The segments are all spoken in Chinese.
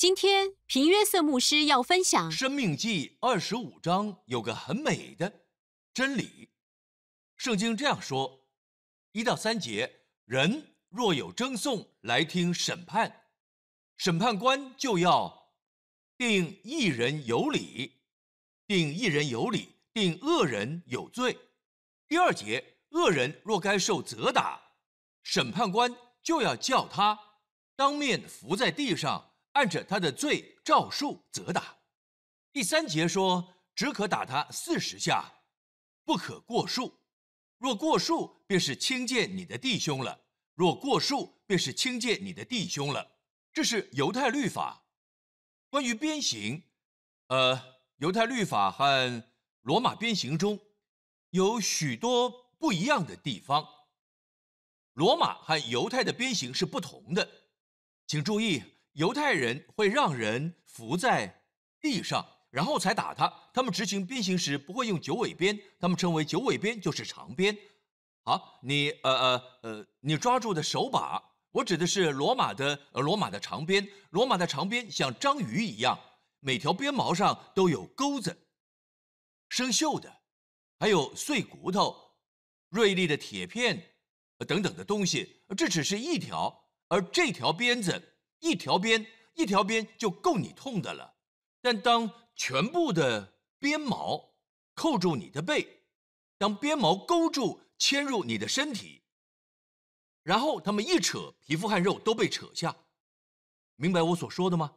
今天平约瑟牧师要分享《生命记》二十五章有个很美的真理。圣经这样说：一到三节，人若有争讼来听审判，审判官就要定一人有理，定一人有理，定恶人有罪。第二节，恶人若该受责打，审判官就要叫他当面伏在地上。按着他的罪照数责打。第三节说，只可打他四十下，不可过数。若过数，便是轻贱你的弟兄了；若过数，便是轻贱你的弟兄了。这是犹太律法。关于鞭刑，呃，犹太律法和罗马鞭刑中有许多不一样的地方。罗马和犹太的鞭刑是不同的，请注意。犹太人会让人伏在地上，然后才打他。他们执行鞭刑时不会用九尾鞭，他们称为九尾鞭就是长鞭。好，你呃呃呃，你抓住的手把，我指的是罗马的呃罗马的长鞭。罗马的长鞭像章鱼一样，每条鞭毛上都有钩子，生锈的，还有碎骨头、锐利的铁片等等的东西。这只是一条，而这条鞭子。一条鞭，一条鞭就够你痛的了。但当全部的鞭毛扣住你的背，当鞭毛勾住、牵入你的身体，然后他们一扯，皮肤和肉都被扯下。明白我所说的吗？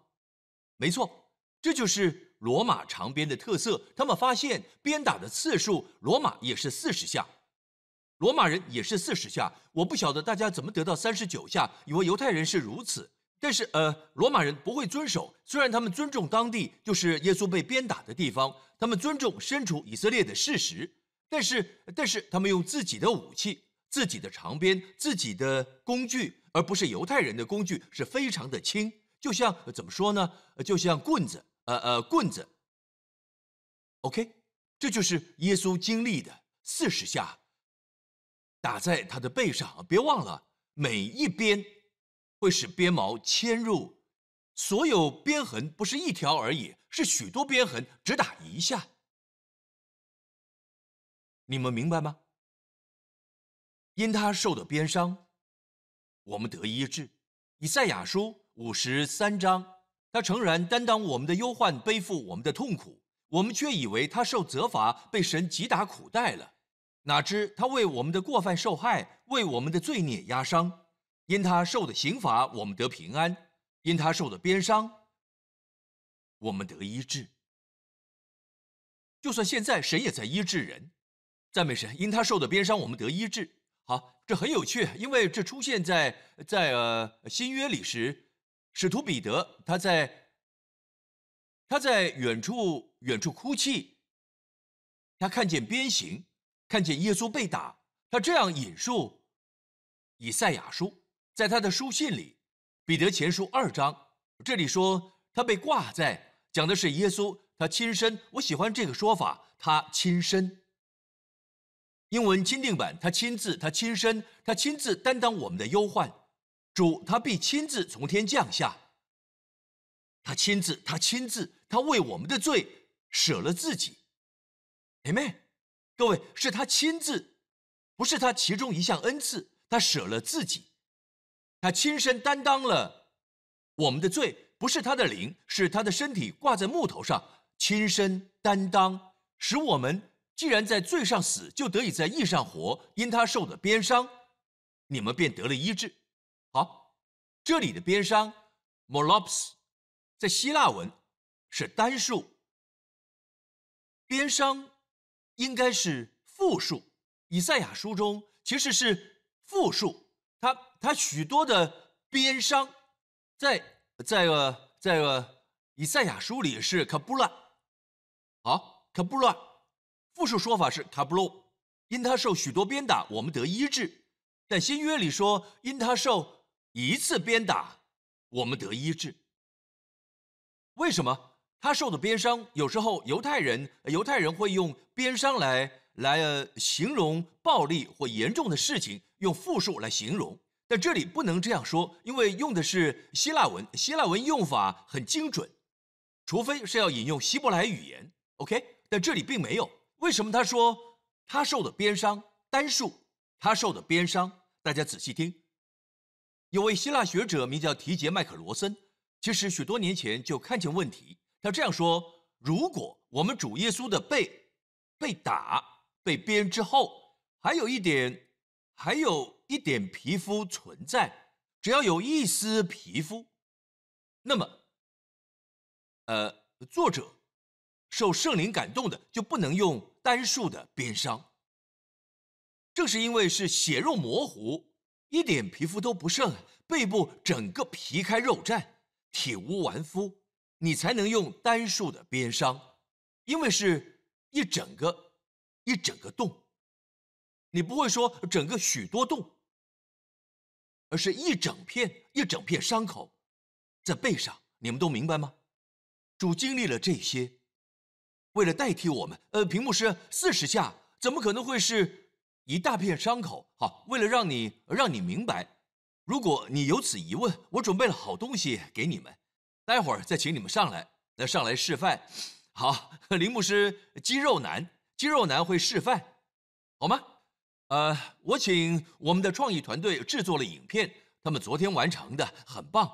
没错，这就是罗马长鞭的特色。他们发现鞭打的次数，罗马也是四十下，罗马人也是四十下。我不晓得大家怎么得到三十九下，以为犹太人是如此。但是，呃，罗马人不会遵守。虽然他们尊重当地就是耶稣被鞭打的地方，他们尊重身处以色列的事实，但是，但是他们用自己的武器、自己的长鞭、自己的工具，而不是犹太人的工具，是非常的轻，就像怎么说呢？就像棍子，呃呃，棍子。OK，这就是耶稣经历的四十下，打在他的背上。别忘了每一鞭。会使鞭毛嵌入，所有鞭痕不是一条而已，是许多鞭痕，只打一下。你们明白吗？因他受的鞭伤，我们得医治。以赛亚书五十三章，他诚然担当我们的忧患，背负我们的痛苦，我们却以为他受责罚，被神击打苦待了。哪知他为我们的过犯受害，为我们的罪孽压伤。因他受的刑罚，我们得平安；因他受的鞭伤，我们得医治。就算现在神也在医治人，赞美神！因他受的鞭伤，我们得医治。好，这很有趣，因为这出现在在呃新约里时，使徒彼得他在他在远处远处哭泣，他看见鞭刑，看见耶稣被打，他这样引述以赛亚书。在他的书信里，《彼得前书》二章，这里说他被挂在，讲的是耶稣，他亲身。我喜欢这个说法，他亲身。英文钦定版，他亲自，他亲身，他亲自担当我们的忧患。主，他必亲自从天降下。他亲自，他亲自，他为我们的罪舍了自己。Amen。各位，是他亲自，不是他其中一项恩赐，他舍了自己。他亲身担当了我们的罪，不是他的灵，是他的身体挂在木头上，亲身担当，使我们既然在罪上死，就得以在义上活。因他受的鞭伤，你们便得了医治。好，这里的鞭伤 （molops） 在希腊文是单数，鞭伤应该是复数。以赛亚书中其实是复数，它。他许多的鞭伤，在在呃在呃以赛亚书里是卡布拉，好卡布拉，复数说法是卡布罗，因他受许多鞭打，我们得医治。但新约里说，因他受一次鞭打，我们得医治。为什么他受的鞭伤？有时候犹太人犹太人会用鞭伤来来呃形容暴力或严重的事情，用复数来形容。但这里不能这样说，因为用的是希腊文，希腊文用法很精准，除非是要引用希伯来语言。OK，但这里并没有。为什么他说他受的鞭伤单数？他受的鞭伤，大家仔细听。有位希腊学者名叫提杰麦克罗森，其实许多年前就看见问题。他这样说：如果我们主耶稣的背被打、被鞭之后，还有一点，还有一点皮肤存在，只要有一丝皮肤，那么，呃，作者受圣灵感动的就不能用单数的鞭伤。正是因为是血肉模糊，一点皮肤都不剩，背部整个皮开肉绽，体无完肤，你才能用单数的鞭伤，因为是一整个一整个洞，你不会说整个许多洞，而是一整片一整片伤口，在背上，你们都明白吗？主经历了这些，为了代替我们，呃，屏幕是四十下，怎么可能会是？一大片伤口，好，为了让你让你明白，如果你有此疑问，我准备了好东西给你们，待会儿再请你们上来，来上来示范。好，铃木师肌肉男，肌肉男会示范，好吗？呃，我请我们的创意团队制作了影片，他们昨天完成的，很棒。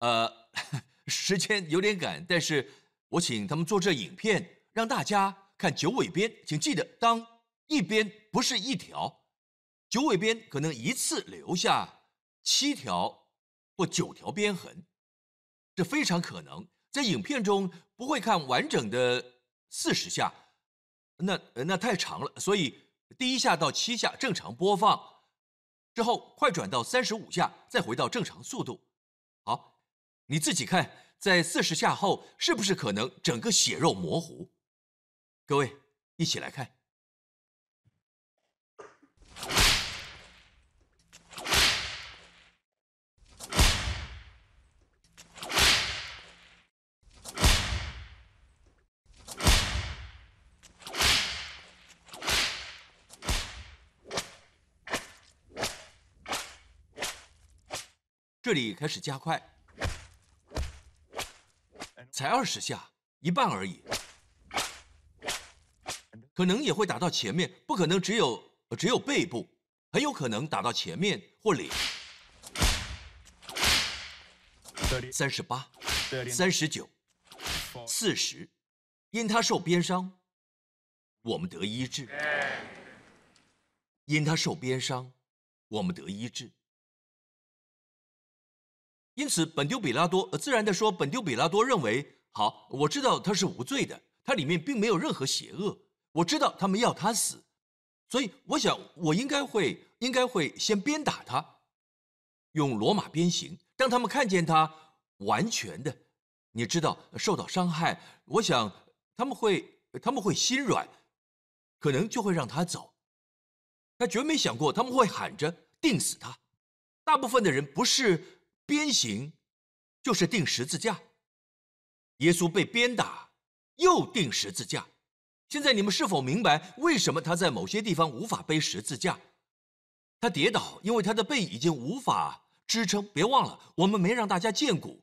呃，时间有点赶，但是我请他们做这影片，让大家看九尾鞭，请记得当。一边不是一条，九尾鞭可能一次留下七条或九条鞭痕，这非常可能。在影片中不会看完整的四十下，那那太长了。所以第一下到七下正常播放，之后快转到三十五下，再回到正常速度。好，你自己看，在四十下后是不是可能整个血肉模糊？各位一起来看。这里开始加快，才二十下，一半而已，可能也会打到前面，不可能只有只有背部，很有可能打到前面或脸。三十八，三十九，四十，因他受鞭伤，我们得医治；因他受鞭伤，我们得医治。因此，本丢比拉多自然的说：“本丢比拉多认为，好，我知道他是无罪的，他里面并没有任何邪恶。我知道他们要他死，所以我想，我应该会，应该会先鞭打他，用罗马鞭刑，让他们看见他完全的，你知道，受到伤害。我想他们会，他们会心软，可能就会让他走。他绝没想过他们会喊着定死他。大部分的人不是。”鞭刑就是钉十字架。耶稣被鞭打，又钉十字架。现在你们是否明白为什么他在某些地方无法背十字架？他跌倒，因为他的背已经无法支撑。别忘了，我们没让大家见骨，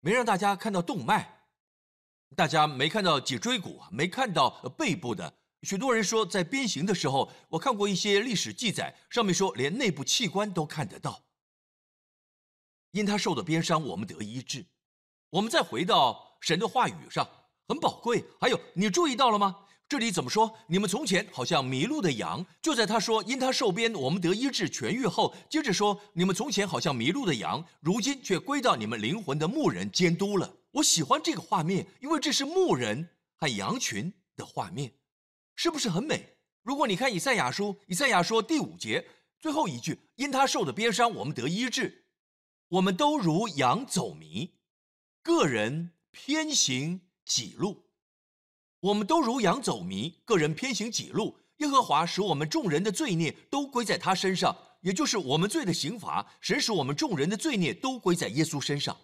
没让大家看到动脉，大家没看到脊椎骨，没看到背部的。许多人说，在鞭刑的时候，我看过一些历史记载，上面说连内部器官都看得到。因他受的鞭伤，我们得医治。我们再回到神的话语上，很宝贵。还有，你注意到了吗？这里怎么说？你们从前好像迷路的羊，就在他说因他受鞭，我们得医治痊愈后，接着说你们从前好像迷路的羊，如今却归到你们灵魂的牧人监督了。我喜欢这个画面，因为这是牧人和羊群的画面，是不是很美？如果你看以赛亚书，以赛亚说第五节最后一句，因他受的鞭伤，我们得医治。我们都如羊走迷，个人偏行己路。我们都如羊走迷，个人偏行己路。耶和华使我们众人的罪孽都归在他身上，也就是我们罪的刑罚。神使我们众人的罪孽都归在耶稣身上。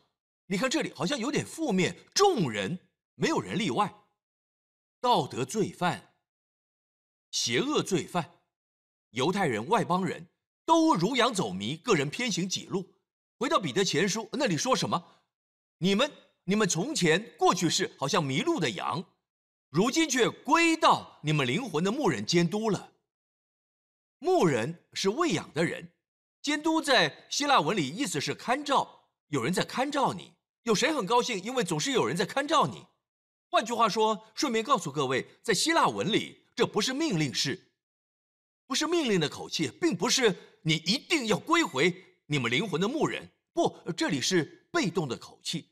你看这里好像有点负面，众人没有人例外。道德罪犯、邪恶罪犯、犹太人、外邦人，都如羊走迷，个人偏行己路。回到彼得前书那里说什么？你们你们从前过去是好像迷路的羊，如今却归到你们灵魂的牧人监督了。牧人是喂养的人，监督在希腊文里意思是看照，有人在看照你。有谁很高兴？因为总是有人在看照你。换句话说，顺便告诉各位，在希腊文里，这不是命令式，不是命令的口气，并不是你一定要归回你们灵魂的牧人。不，这里是被动的口气。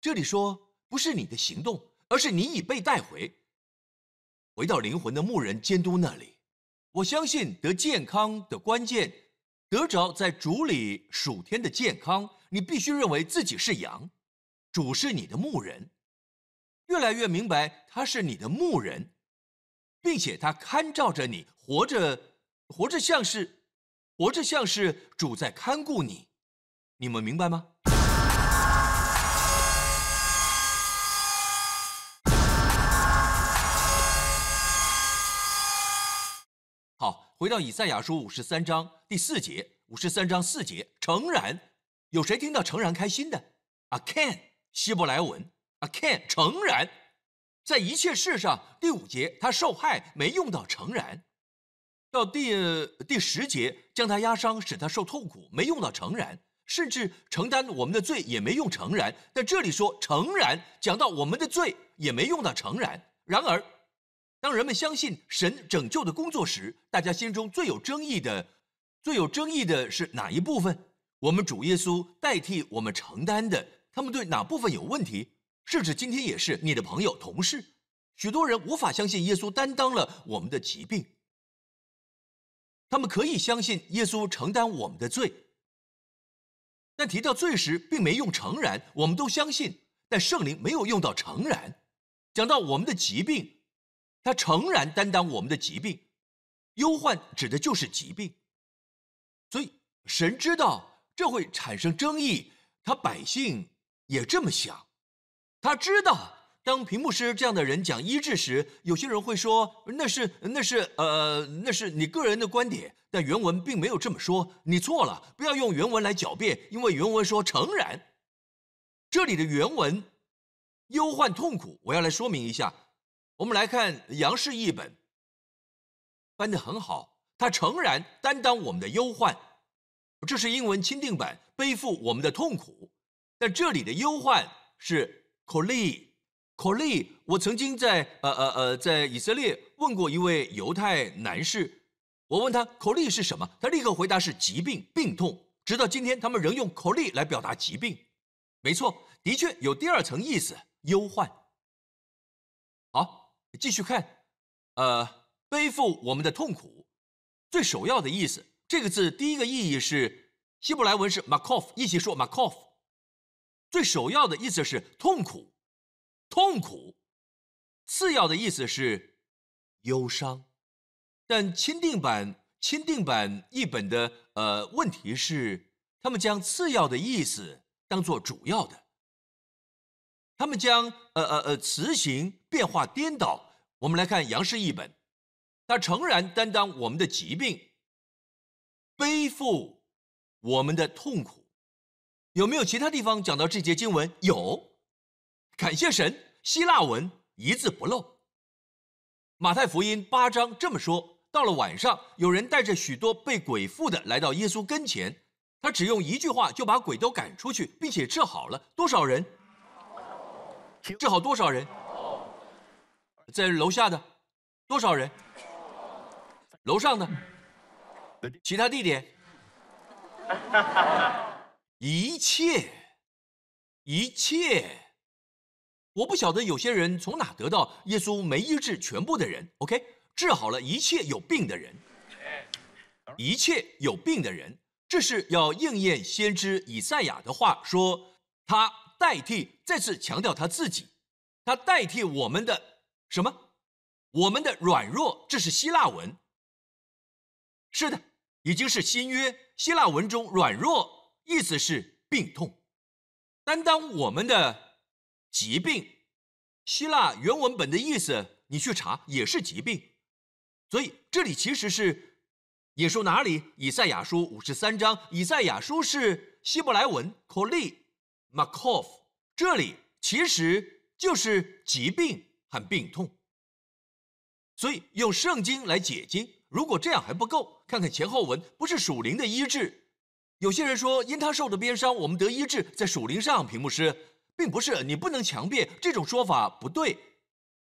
这里说不是你的行动，而是你已被带回，回到灵魂的牧人监督那里。我相信得健康的关键，得着在主里属天的健康，你必须认为自己是羊。主是你的牧人，越来越明白他是你的牧人，并且他看照着你，活着，活着像是，活着像是主在看顾你，你们明白吗？好，回到以赛亚书五十三章第四节，五十三章四节，诚然，有谁听到诚然开心的？？Acan，。希伯来文，Acan，诚然，在一切事上，第五节他受害没用到诚然，到第第十节将他压伤，使他受痛苦，没用到诚然，甚至承担我们的罪也没用诚然。但这里说诚然，讲到我们的罪也没用到诚然。然而，当人们相信神拯救的工作时，大家心中最有争议的、最有争议的是哪一部分？我们主耶稣代替我们承担的。他们对哪部分有问题？甚至今天也是你的朋友、同事，许多人无法相信耶稣担当了我们的疾病。他们可以相信耶稣承担我们的罪，但提到罪时，并没用诚然。我们都相信，但圣灵没有用到诚然。讲到我们的疾病，他诚然担当我们的疾病。忧患指的就是疾病，所以神知道这会产生争议，他百姓。也这么想，他知道，当屏幕师这样的人讲医治时，有些人会说那是那是呃那是你个人的观点，但原文并没有这么说，你错了，不要用原文来狡辩，因为原文说诚然，这里的原文忧患痛苦，我要来说明一下，我们来看杨氏译本，翻得很好，他诚然担当我们的忧患，这是英文钦定版，背负我们的痛苦。但这里的忧患是 Coli Coli，。我曾经在呃呃呃在以色列问过一位犹太男士，我问他 coli 是什么，他立刻回答是疾病、病痛。直到今天，他们仍用 coli 来表达疾病。没错，的确有第二层意思，忧患。好，继续看，呃，背负我们的痛苦，最首要的意思，这个字第一个意义是希伯来文是 makov，一起说 makov。最首要的意思是痛苦，痛苦；次要的意思是忧伤。但钦定版钦定版译本的呃问题是，他们将次要的意思当做主要的，他们将呃呃呃词形变化颠倒。我们来看杨氏译本，他诚然担当我们的疾病，背负我们的痛苦。有没有其他地方讲到这节经文？有，感谢神，希腊文一字不漏。马太福音八章这么说：到了晚上，有人带着许多被鬼附的来到耶稣跟前，他只用一句话就把鬼都赶出去，并且治好了多少人？治好多少人？在楼下的多少人？楼上的？其他地点？一切，一切，我不晓得有些人从哪得到耶稣没医治全部的人，OK，治好了一切有病的人，一切有病的人，这是要应验先知以赛亚的话，说他代替，再次强调他自己，他代替我们的什么？我们的软弱，这是希腊文。是的，已经是新约希腊文中软弱。意思是病痛，担当我们的疾病。希腊原文本的意思，你去查也是疾病。所以这里其实是引述哪里？以赛亚书五十三章。以赛亚书是希伯来文 “koli makov”，这里其实就是疾病和病痛。所以用圣经来解经，如果这样还不够，看看前后文，不是属灵的医治。有些人说，因他受的鞭伤，我们得医治，在属灵上，屏幕师，并不是你不能强辩这种说法不对，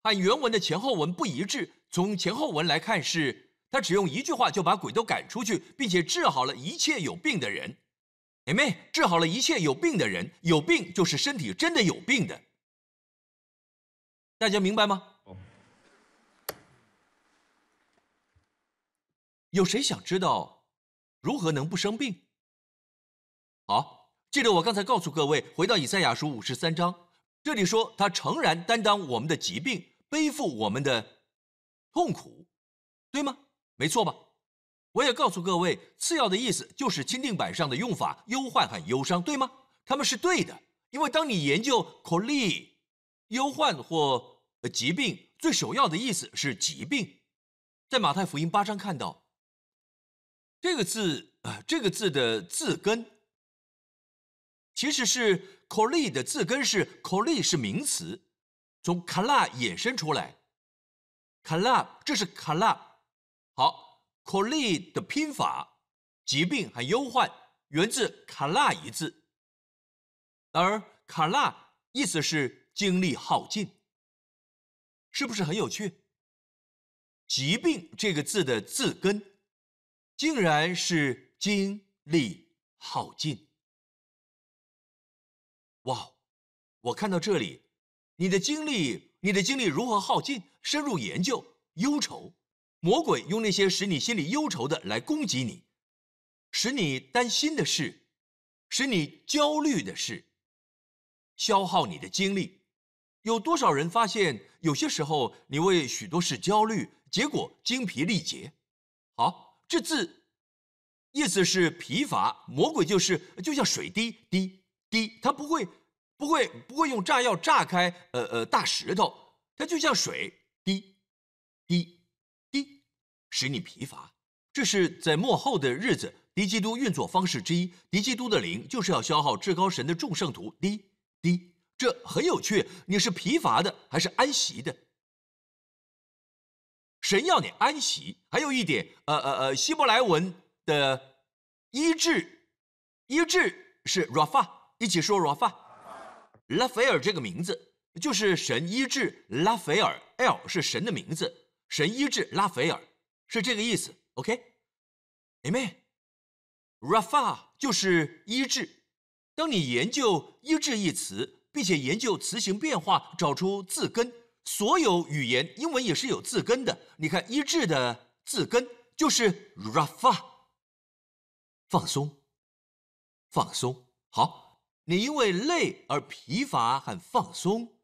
按原文的前后文不一致。从前后文来看，是他只用一句话就把鬼都赶出去，并且治好了一切有病的人。姐妹，治好了一切有病的人，有病就是身体真的有病的。大家明白吗？有谁想知道如何能不生病？好，记得我刚才告诉各位，回到以赛亚书五十三章，这里说他诚然担当我们的疾病，背负我们的。痛苦，对吗？没错吧？我也告诉各位，次要的意思就是钦定版上的用法，忧患和忧伤，对吗？他们是对的，因为当你研究 c o l 忧患或疾病，最首要的意思是疾病。在马太福音八章看到这个字啊，这个字的字根其实是 “coli” 的字根是 “coli” 是名词，从 “kala” 衍生出来。卡拉，这是卡拉。好，coli 的拼法，疾病和忧患源自卡拉一字，而卡拉意思是精力耗尽，是不是很有趣？疾病这个字的字根，竟然是精力耗尽。哇，我看到这里，你的精力，你的精力如何耗尽？深入研究忧愁，魔鬼用那些使你心里忧愁的来攻击你，使你担心的事，使你焦虑的事，消耗你的精力。有多少人发现，有些时候你为许多事焦虑，结果精疲力竭？好，这字意思是疲乏。魔鬼就是就像水滴滴滴，它不会不会不会用炸药炸开呃呃大石头，它就像水。滴，滴，滴，使你疲乏。这是在末后的日子，敌基督运作方式之一。敌基督的灵就是要消耗至高神的众圣徒。滴，滴，这很有趣。你是疲乏的还是安息的？神要你安息。还有一点，呃呃呃，希伯来文的医治，医治是 Rafa，一起说 Rafa，拉斐尔这个名字。就是神医治拉斐尔，L 是神的名字，神医治拉斐尔是这个意思。，OK？Aim。Rafa 就是医治。当你研究医治一词，并且研究词形变化，找出字根，所有语言英文也是有字根的。你看医治的字根就是 Rafa，放松，放松。好，你因为累而疲乏和放松。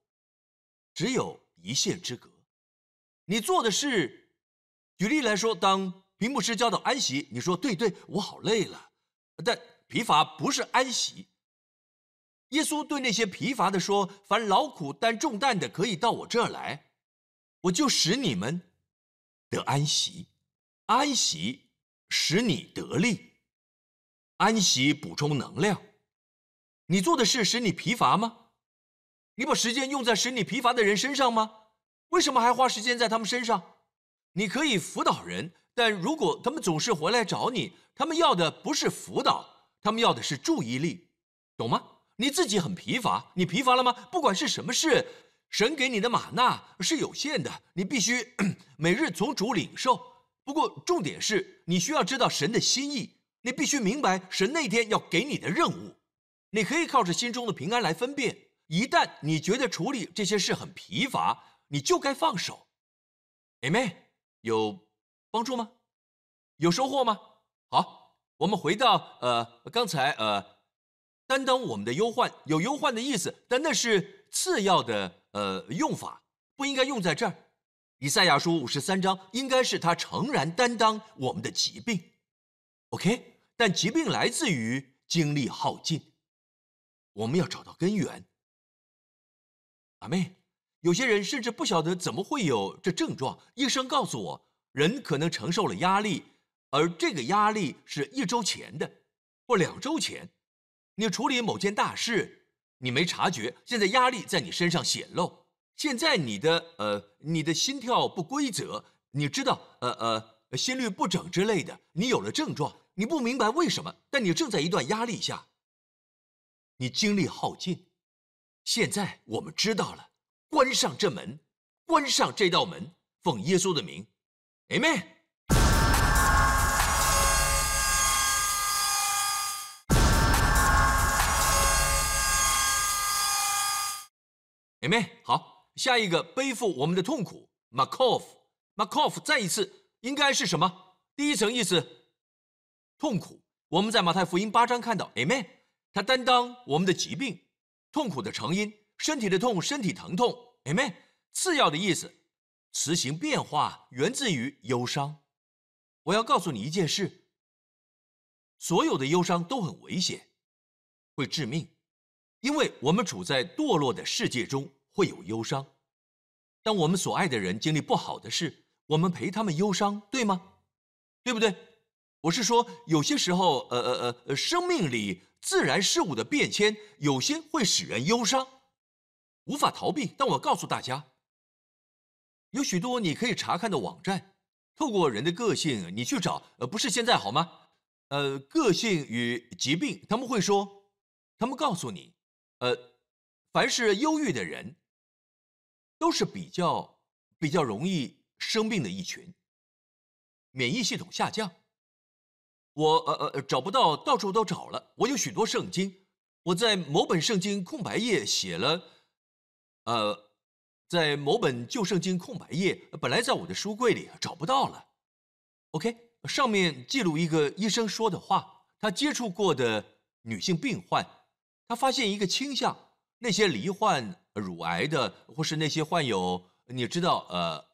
只有一线之隔。你做的事，举例来说，当屏幕师教导安息，你说对对，我好累了，但疲乏不是安息。耶稣对那些疲乏的说：“凡劳苦担重担的，可以到我这儿来，我就使你们得安息。安息使你得力，安息补充能量。你做的事使你疲乏吗？”你把时间用在使你疲乏的人身上吗？为什么还花时间在他们身上？你可以辅导人，但如果他们总是回来找你，他们要的不是辅导，他们要的是注意力，懂吗？你自己很疲乏，你疲乏了吗？不管是什么事，神给你的玛纳是有限的，你必须 每日从主领受。不过重点是你需要知道神的心意，你必须明白神那天要给你的任务。你可以靠着心中的平安来分辨。一旦你觉得处理这些事很疲乏，你就该放手。Amen，有帮助吗？有收获吗？好，我们回到呃刚才呃，担当我们的忧患，有忧患的意思，但那是次要的呃用法，不应该用在这儿。以赛亚书五十三章应该是他诚然担当我们的疾病，OK？但疾病来自于精力耗尽，我们要找到根源。阿妹，有些人甚至不晓得怎么会有这症状。医生告诉我，人可能承受了压力，而这个压力是一周前的，或两周前，你处理某件大事，你没察觉，现在压力在你身上显露。现在你的呃，你的心跳不规则，你知道，呃呃，心率不整之类的，你有了症状，你不明白为什么，但你正在一段压力下，你精力耗尽。现在我们知道了，关上这门，关上这道门，奉耶稣的名，Amen。Amen。好，下一个背负我们的痛苦，Makov，Makov，再一次应该是什么？第一层意思，痛苦。我们在马太福音八章看到，Amen，他担当我们的疾病。痛苦的成因，身体的痛，身体疼痛，Amen。次要的意思，词形变化源自于忧伤。我要告诉你一件事：所有的忧伤都很危险，会致命，因为我们处在堕落的世界中，会有忧伤。当我们所爱的人经历不好的事，我们陪他们忧伤，对吗？对不对？我是说，有些时候，呃呃呃，生命里。自然事物的变迁，有些会使人忧伤，无法逃避。但我告诉大家，有许多你可以查看的网站，透过人的个性，你去找。呃，不是现在好吗？呃，个性与疾病，他们会说，他们告诉你，呃，凡是忧郁的人，都是比较比较容易生病的一群，免疫系统下降。我呃呃找不到，到处都找了。我有许多圣经，我在某本圣经空白页写了，呃，在某本旧圣经空白页，本来在我的书柜里找不到了。OK，上面记录一个医生说的话，他接触过的女性病患，他发现一个倾向：那些罹患乳癌的，或是那些患有你知道呃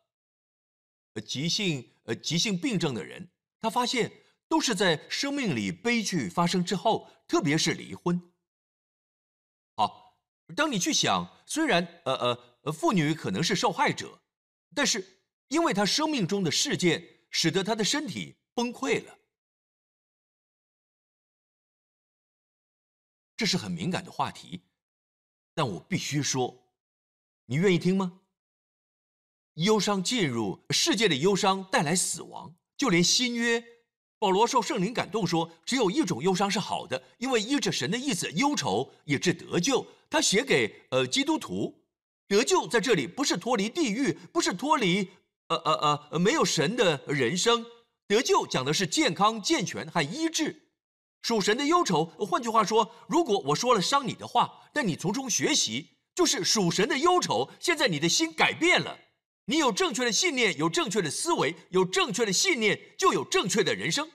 急性呃急性病症的人，他发现。都是在生命里悲剧发生之后，特别是离婚。好，当你去想，虽然呃呃，妇女可能是受害者，但是因为她生命中的事件，使得她的身体崩溃了。这是很敏感的话题，但我必须说，你愿意听吗？忧伤进入世界的忧伤带来死亡，就连新约。保罗受圣灵感动说：“只有一种忧伤是好的，因为依着神的意思，忧愁也是得救。”他写给呃基督徒，得救在这里不是脱离地狱，不是脱离呃呃呃没有神的人生。得救讲的是健康、健全和医治。属神的忧愁，换句话说，如果我说了伤你的话，但你从中学习，就是属神的忧愁。现在你的心改变了。你有正确的信念，有正确的思维，有正确的信念，就有正确的人生。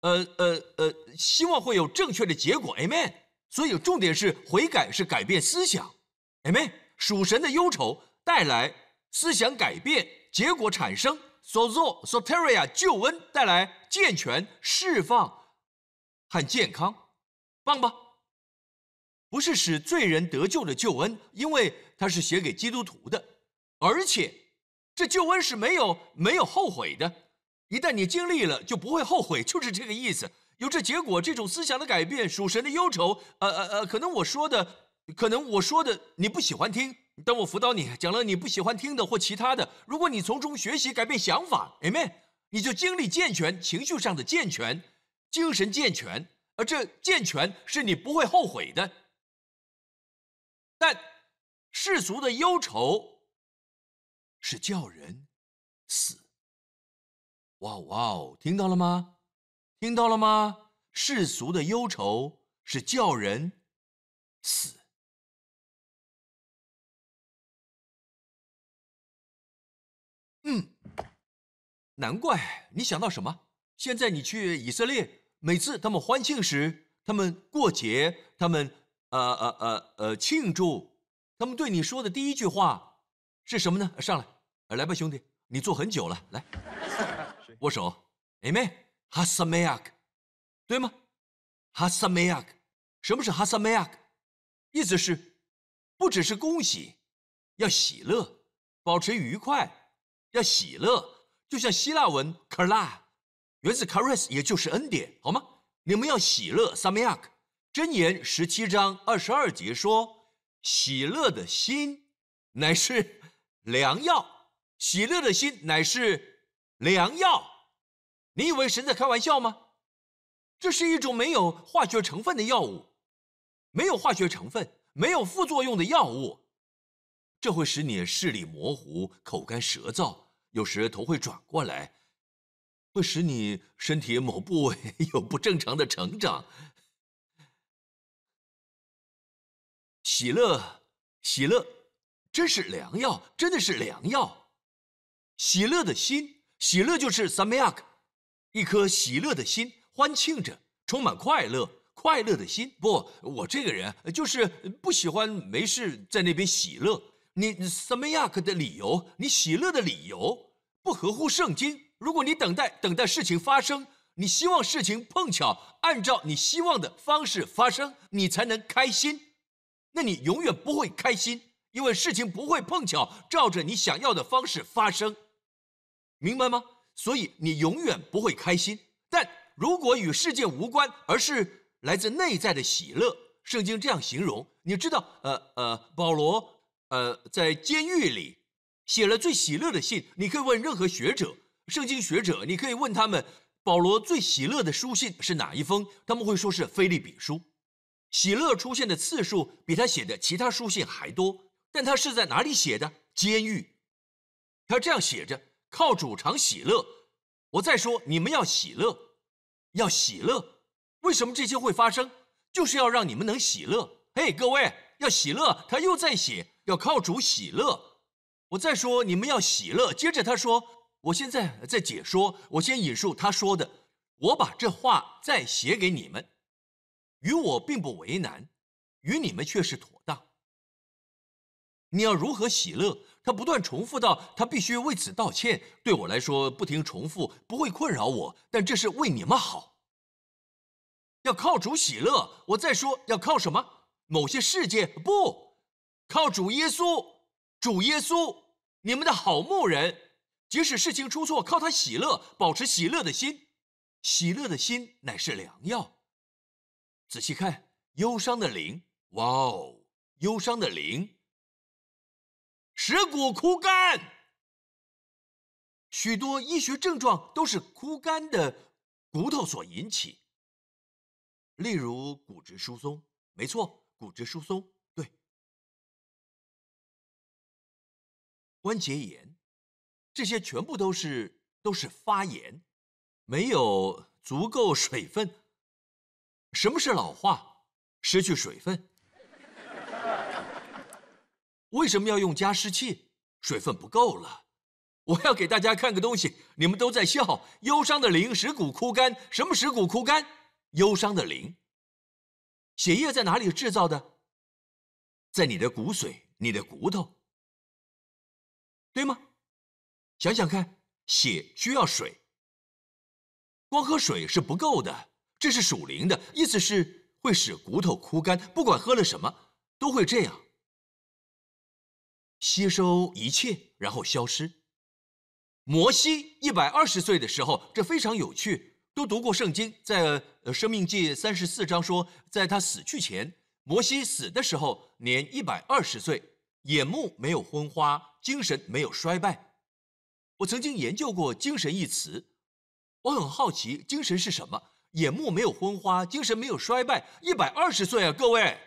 呃呃呃，希望会有正确的结果，Amen。所以重点是悔改，是改变思想，Amen。属神的忧愁带来思想改变，结果产生 sozo soteria 救恩带来健全释放和健康，棒吧？不是使罪人得救的救恩，因为它是写给基督徒的，而且。这救恩是没有没有后悔的，一旦你经历了，就不会后悔，就是这个意思。有这结果，这种思想的改变，属神的忧愁。呃呃呃，可能我说的，可能我说的你不喜欢听，当我辅导你讲了你不喜欢听的或其他的，如果你从中学习改变想法，Amen，你就经历健全，情绪上的健全，精神健全，而这健全是你不会后悔的。但世俗的忧愁。是叫人死！哇哇哦，听到了吗？听到了吗？世俗的忧愁是叫人死。嗯，难怪你想到什么？现在你去以色列，每次他们欢庆时，他们过节，他们呃呃呃呃庆祝，他们对你说的第一句话是什么呢？上来。来吧，兄弟，你坐很久了，来握手，Amen。哈萨梅亚克，对吗？哈萨梅亚克，什么是哈萨梅亚克？意思是，不只是恭喜，要喜乐，保持愉快，要喜乐，就像希腊文 k a r a 源自 charis，也就是恩典，好吗？你们要喜乐 s a m y a k 箴言十七章二十二节说：“喜乐的心乃是良药，喜乐的心乃是良药。”你以为神在开玩笑吗？这是一种没有化学成分的药物，没有化学成分、没有副作用的药物，这会使你视力模糊、口干舌燥，有时头会转过来，会使你身体某部位 有不正常的成长。喜乐，喜乐，真是良药，真的是良药。喜乐的心，喜乐就是 samyak，一颗喜乐的心。欢庆着，充满快乐，快乐的心。不，我这个人就是不喜欢没事在那边喜乐。你什么亚克的理由？你喜乐的理由不合乎圣经。如果你等待等待事情发生，你希望事情碰巧按照你希望的方式发生，你才能开心。那你永远不会开心，因为事情不会碰巧照着你想要的方式发生，明白吗？所以你永远不会开心。但如果与世界无关，而是来自内在的喜乐，圣经这样形容。你知道，呃呃，保罗，呃，在监狱里写了最喜乐的信。你可以问任何学者，圣经学者，你可以问他们，保罗最喜乐的书信是哪一封？他们会说是菲利比书。喜乐出现的次数比他写的其他书信还多。但他是在哪里写的？监狱。他这样写着：靠主常喜乐。我再说，你们要喜乐。要喜乐，为什么这些会发生？就是要让你们能喜乐。嘿，各位要喜乐。他又在写，要靠主喜乐。我再说，你们要喜乐。接着他说，我现在在解说，我先引述他说的。我把这话再写给你们，与我并不为难，与你们却是妥当。你要如何喜乐？他不断重复到，他必须为此道歉。对我来说，不停重复不会困扰我，但这是为你们好。要靠主喜乐。我再说，要靠什么？某些事件不，靠主耶稣。主耶稣，你们的好牧人。即使事情出错，靠他喜乐，保持喜乐的心。喜乐的心乃是良药。仔细看，忧伤的灵，哇哦，忧伤的灵。食骨枯干，许多医学症状都是枯干的骨头所引起。例如骨质疏松，没错，骨质疏松，对。关节炎，这些全部都是都是发炎，没有足够水分。什么是老化？失去水分。为什么要用加湿器？水分不够了。我要给大家看个东西，你们都在笑。忧伤的灵使骨枯干。什么使骨枯干？忧伤的灵。血液在哪里制造的？在你的骨髓、你的骨头，对吗？想想看，血需要水，光喝水是不够的。这是属灵的，意思是会使骨头枯干。不管喝了什么，都会这样。吸收一切，然后消失。摩西一百二十岁的时候，这非常有趣。都读过圣经，在《呃生命记》三十四章说，在他死去前，摩西死的时候年一百二十岁，眼目没有昏花，精神没有衰败。我曾经研究过“精神”一词，我很好奇，精神是什么？眼目没有昏花，精神没有衰败，一百二十岁啊，各位，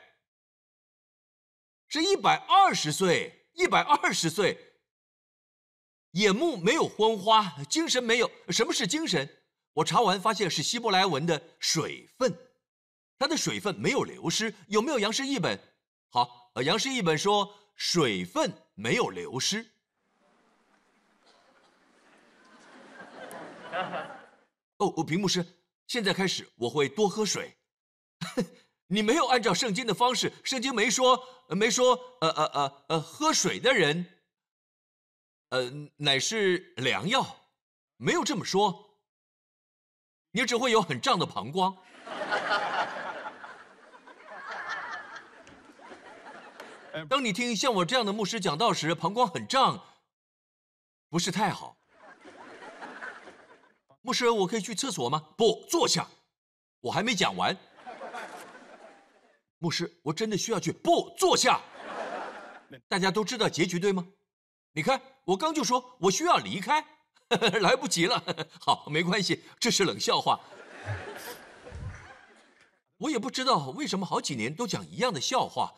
是一百二十岁。一百二十岁，眼目没有昏花，精神没有。什么是精神？我查完发现是希伯来文的水分，它的水分没有流失。有没有杨氏译本？好，呃，杨氏译本说水分没有流失。哦，我屏幕师，现在开始我会多喝水。你没有按照圣经的方式，圣经没说，没说，呃呃呃呃，喝水的人，呃，乃是良药，没有这么说。你只会有很胀的膀胱。当你听像我这样的牧师讲道时，膀胱很胀，不是太好。牧师，我可以去厕所吗？不，坐下，我还没讲完。牧师，我真的需要去，不，坐下。大家都知道结局对吗？你看，我刚就说我需要离开，来不及了。好，没关系，这是冷笑话。我也不知道为什么好几年都讲一样的笑话。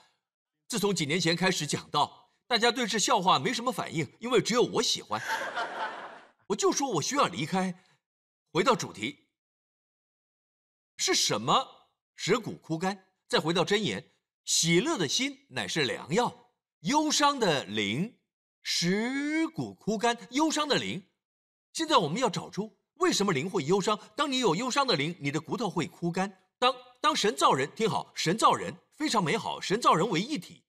自从几年前开始讲到，大家对这笑话没什么反应，因为只有我喜欢。我就说我需要离开。回到主题，是什么使骨枯干？再回到真言，喜乐的心乃是良药，忧伤的灵使骨枯干。忧伤的灵，现在我们要找出为什么灵会忧伤。当你有忧伤的灵，你的骨头会枯干。当当神造人，听好，神造人。非常美好，神造人为一体。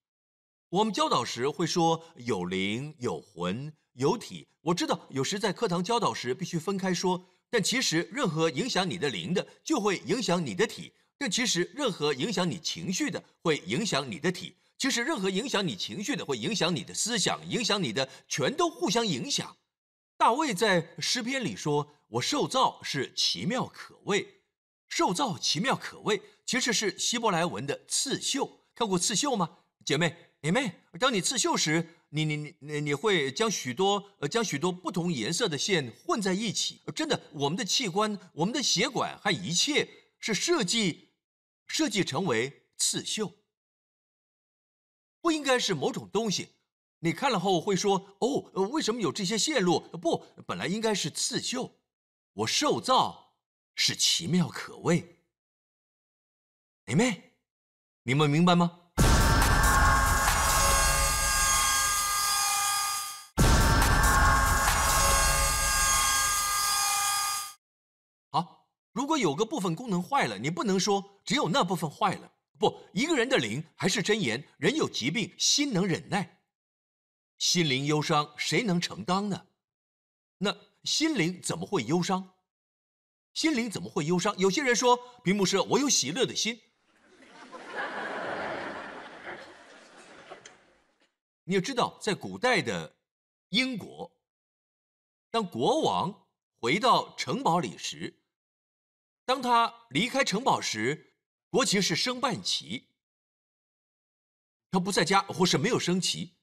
我们教导时会说有灵、有魂、有体。我知道有时在课堂教导时必须分开说，但其实任何影响你的灵的，就会影响你的体；但其实任何影响你情绪的，会影响你的体；其实任何影响你情绪的，会影响你的思想，影响你的，全都互相影响。大卫在诗篇里说：“我受造是奇妙可畏。”受造奇妙可畏，其实是希伯来文的刺绣。看过刺绣吗，姐妹？姐妹，当你刺绣时，你你你你会将许多呃将许多不同颜色的线混在一起。真的，我们的器官、我们的血管和一切是设计设计成为刺绣，不应该是某种东西。你看了后会说：“哦，为什么有这些线路？”不，本来应该是刺绣。我受造。是奇妙可畏，妹妹，你们明白吗？有个部分功能坏了，你不能说只有那部分坏了。不，一个人的灵还是真言，人有疾病，心能忍耐，心灵忧伤，谁能承担呢？那心灵怎么会忧伤？心灵怎么会忧伤？有些人说，屏幕是我有喜乐的心。你要知道，在古代的英国，当国王回到城堡里时，当他离开城堡时，国旗是升半旗。他不在家或是没有升旗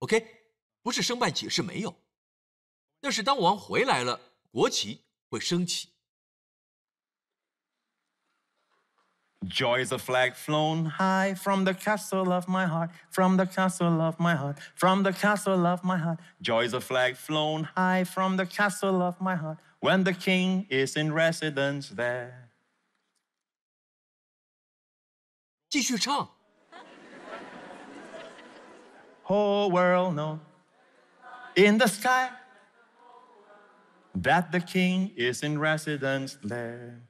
，OK，不是升半旗是没有。但是当王回来了，国旗会升起。Joy is a flag flown high from the castle of my heart, from the castle of my heart, from the castle of my heart. Joy is a flag flown high from the castle of my heart when the king is in residence there. 继续唱。Whole world know in the sky that the king is in residence there.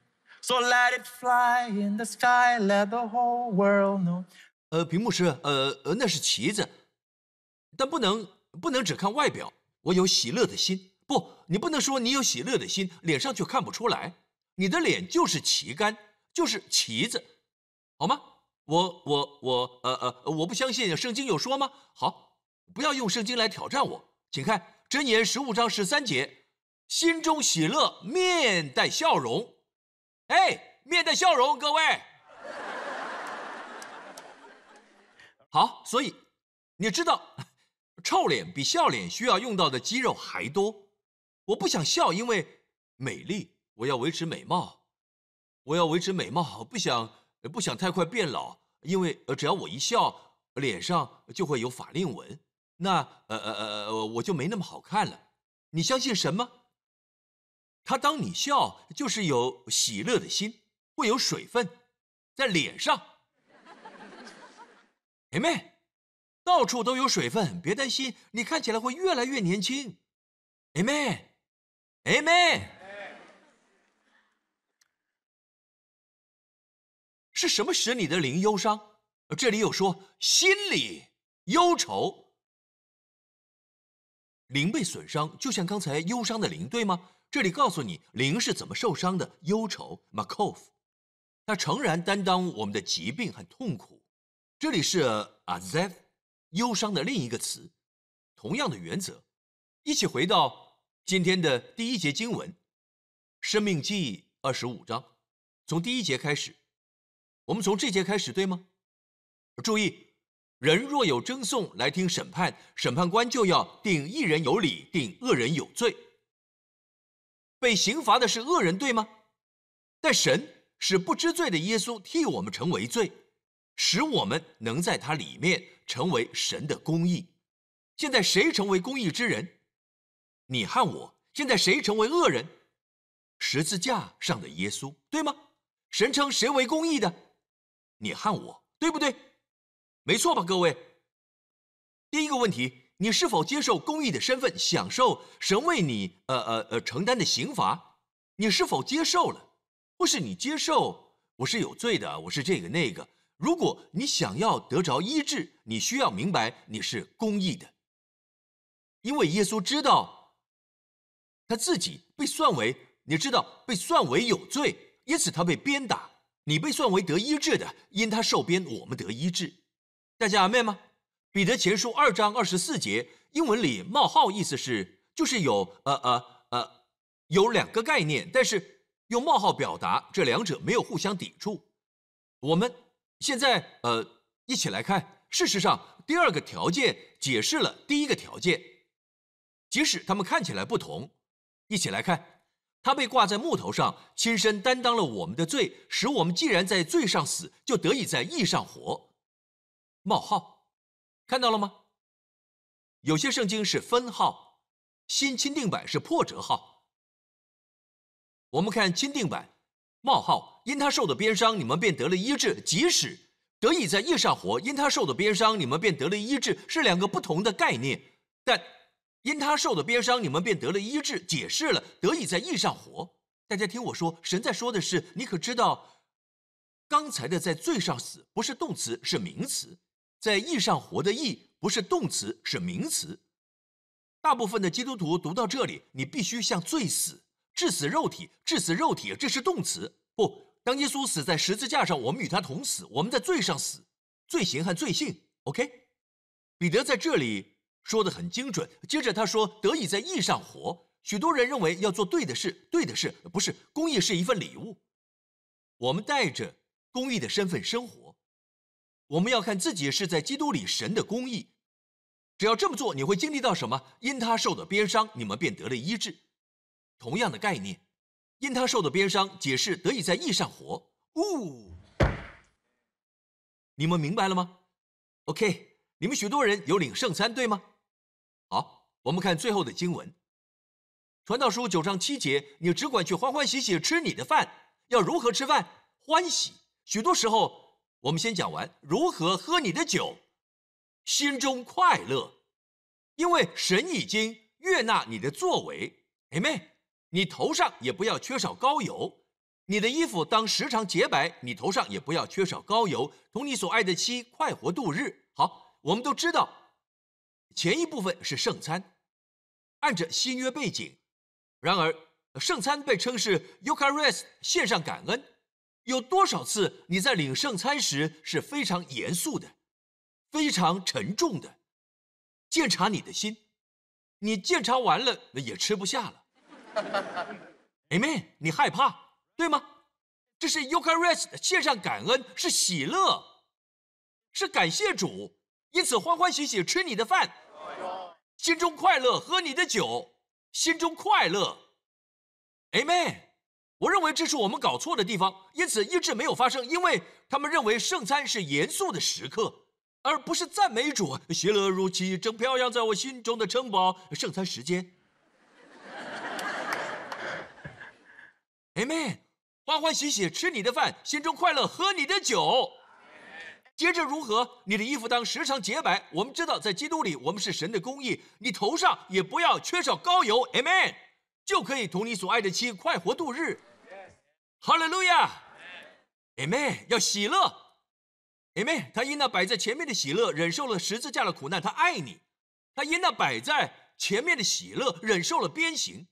So let it fly in the sky, let the whole world know。呃，屏幕是呃呃，那是旗子，但不能不能只看外表。我有喜乐的心，不，你不能说你有喜乐的心，脸上却看不出来。你的脸就是旗杆，就是旗子，好吗？我我我呃呃，我不相信圣经有说吗？好，不要用圣经来挑战我，请看箴言十五章十三节：心中喜乐，面带笑容。哎，面带笑容，各位。好，所以你知道，臭脸比笑脸需要用到的肌肉还多。我不想笑，因为美丽，我要维持美貌，我要维持美貌，不想不想太快变老，因为呃，只要我一笑，脸上就会有法令纹，那呃呃呃，我就没那么好看了。你相信什么？他当你笑，就是有喜乐的心，会有水分在脸上。妹妹，到处都有水分，别担心，你看起来会越来越年轻。妹妹，妹妹，是什么使你的灵忧伤？这里有说心里忧愁，灵被损伤，就像刚才忧伤的灵，对吗？这里告诉你灵是怎么受伤的，忧愁 （makov），它诚然担当我们的疾病和痛苦。这里是 azev，忧伤的另一个词，同样的原则。一起回到今天的第一节经文，生命记二十五章，从第一节开始，我们从这节开始，对吗？注意，人若有争讼来听审判，审判官就要定一人有理，定恶人有罪。被刑罚的是恶人，对吗？但神使不知罪的耶稣替我们成为罪，使我们能在他里面成为神的公义。现在谁成为公义之人？你和我。现在谁成为恶人？十字架上的耶稣，对吗？神称谁为公义的？你和我，对不对？没错吧，各位。第一个问题，你是否接受公义的身份，享受神为你呃呃呃承担的刑罚？你是否接受了？或是你接受我是有罪的，我是这个那个？如果你想要得着医治，你需要明白你是公义的，因为耶稣知道。他自己被算为，你知道被算为有罪，因此他被鞭打。你被算为得医治的，因他受鞭，我们得医治。大家阿妹吗？彼得前书二章二十四节，英文里冒号意思是就是有呃呃呃有两个概念，但是用冒号表达，这两者没有互相抵触。我们现在呃一起来看，事实上第二个条件解释了第一个条件，即使他们看起来不同。一起来看，他被挂在木头上，亲身担当了我们的罪，使我们既然在罪上死，就得以在义上活。冒号，看到了吗？有些圣经是分号，新钦定版是破折号。我们看钦定版，冒号，因他受的鞭伤，你们便得了医治；即使得以在义上活，因他受的鞭伤，你们便得了医治，是两个不同的概念，但。因他受的鞭伤，你们便得了医治。解释了，得以在义上活。大家听我说，神在说的是，你可知道，刚才的在罪上死不是动词，是名词；在义上活的义不是动词，是名词。大部分的基督徒读到这里，你必须向罪死，致死肉体，致死肉体，这是动词。不，当耶稣死在十字架上，我们与他同死，我们在罪上死，罪行和罪性。OK，彼得在这里。说的很精准。接着他说：“得以在义上活。”许多人认为要做对的事，对的事不是公益是一份礼物。我们带着公益的身份生活，我们要看自己是在基督里神的公益。只要这么做，你会经历到什么？因他受的鞭伤，你们便得了医治。同样的概念，因他受的鞭伤，解释得以在义上活。呜，你们明白了吗？OK，你们许多人有领圣餐，对吗？我们看最后的经文，《传道书》九章七节，你只管去欢欢喜喜吃你的饭。要如何吃饭？欢喜。许多时候，我们先讲完如何喝你的酒，心中快乐，因为神已经悦纳你的作为。哎妹，你头上也不要缺少膏油，你的衣服当时常洁白，你头上也不要缺少膏油，同你所爱的妻快活度日。好，我们都知道。前一部分是圣餐，按着新约背景。然而，圣餐被称是 Eucharist，献上感恩。有多少次你在领圣餐时是非常严肃的、非常沉重的？检查你的心，你检查完了也吃不下了。Amen，你害怕对吗？这是 Eucharist，献上感恩是喜乐，是感谢主，因此欢欢喜喜吃你的饭。心中快乐，喝你的酒，心中快乐，Amen。我认为这是我们搞错的地方，因此一直没有发生，因为他们认为圣餐是严肃的时刻，而不是赞美主。喜乐如期，正飘扬在我心中的城堡。圣餐时间，Amen。欢欢喜喜吃你的饭，心中快乐，喝你的酒。接着如何？你的衣服当时常洁白。我们知道，在基督里，我们是神的公义。你头上也不要缺少膏油，Amen，就可以同你所爱的妻快活度日。哈利路亚，Amen，要喜乐，Amen。他因那摆在前面的喜乐，忍受了十字架的苦难，他爱你。他因那摆在前面的喜乐，忍受了鞭刑，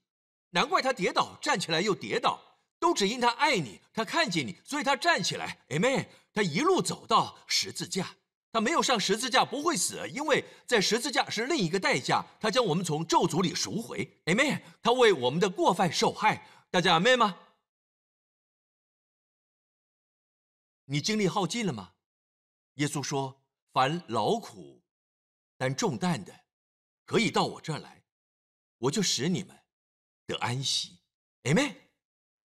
难怪他跌倒，站起来又跌倒，都只因他爱你，他看见你，所以他站起来，Amen。他一路走到十字架，他没有上十字架不会死，因为在十字架是另一个代价。他将我们从咒诅里赎回，Amen。他为我们的过犯受害，大家阿妹吗？你精力耗尽了吗？耶稣说：“凡劳苦、担重担的，可以到我这儿来，我就使你们得安息。”阿妹，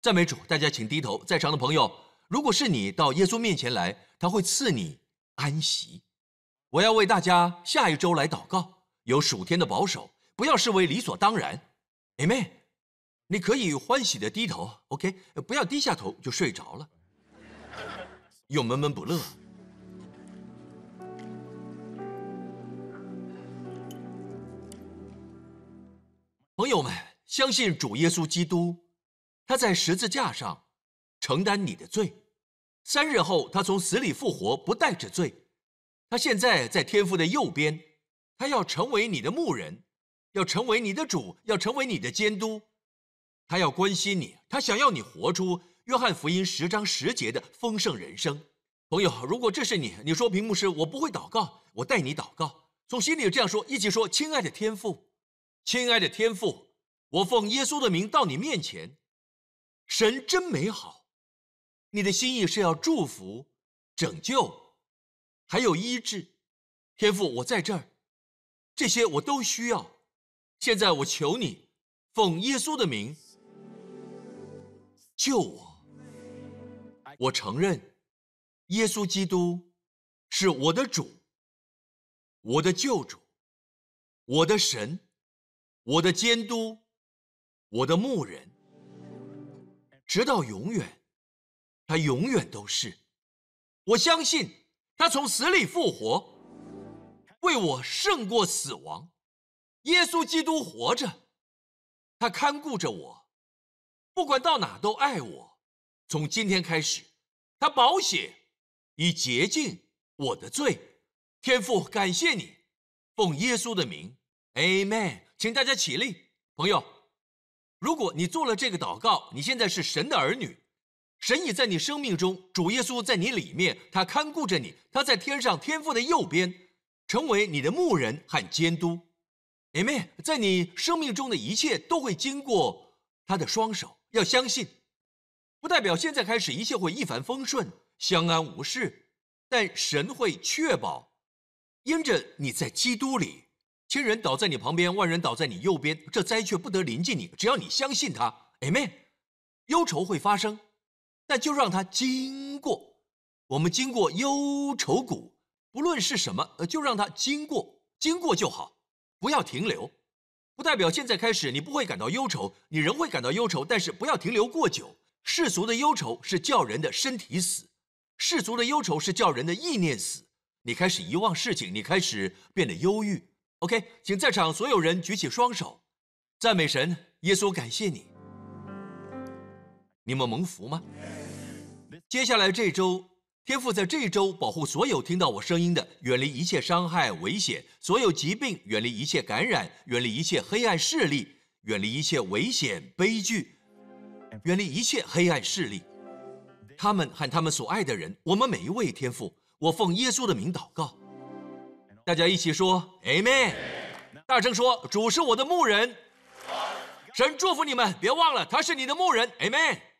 赞美主！大家请低头。在场的朋友，如果是你到耶稣面前来，他会赐你安息。我要为大家下一周来祷告，有属天的保守，不要视为理所当然。阿妹，你可以欢喜的低头，OK，不要低下头就睡着了，又闷闷不乐。朋友们，相信主耶稣基督，他在十字架上承担你的罪，三日后他从死里复活，不带着罪。他现在在天父的右边，他要成为你的牧人，要成为你的主，要成为你的监督。他要关心你，他想要你活出约翰福音十章十节的丰盛人生。朋友，如果这是你，你说屏幕是，我不会祷告，我带你祷告，从心里这样说，一起说：亲爱的天父。亲爱的天父，我奉耶稣的名到你面前，神真美好，你的心意是要祝福、拯救，还有医治。天父，我在这儿，这些我都需要。现在我求你，奉耶稣的名救我。我承认，耶稣基督是我的主，我的救主，我的神。我的监督，我的牧人，直到永远，他永远都是。我相信他从死里复活，为我胜过死亡。耶稣基督活着，他看顾着我，不管到哪都爱我。从今天开始，他保险以洁净我的罪。天父，感谢你，奉耶稣的名，Amen。请大家起立，朋友。如果你做了这个祷告，你现在是神的儿女，神已在你生命中，主耶稣在你里面，他看顾着你，他在天上天父的右边，成为你的牧人和监督。Amen。在你生命中的一切都会经过他的双手，要相信，不代表现在开始一切会一帆风顺、相安无事，但神会确保，因着你在基督里。千人倒在你旁边，万人倒在你右边，这灾却不得临近你。只要你相信他，Amen。忧愁会发生，但就让它经过。我们经过忧愁谷，不论是什么，呃，就让它经过，经过就好，不要停留。不代表现在开始你不会感到忧愁，你仍会感到忧愁，但是不要停留过久。世俗的忧愁是叫人的身体死，世俗的忧愁是叫人的意念死。你开始遗忘事情，你开始变得忧郁。OK，请在场所有人举起双手，赞美神，耶稣，感谢你。你们蒙福吗？接下来这周，天父在这周保护所有听到我声音的，远离一切伤害、危险，所有疾病，远离一切感染，远离一切黑暗势力，远离一切危险、悲剧，远离一切黑暗势力。他们和他们所爱的人，我们每一位天父，我奉耶稣的名祷告。大家一起说 Amen，大声说主是我的牧人，神祝福你们，别忘了他是你的牧人，Amen。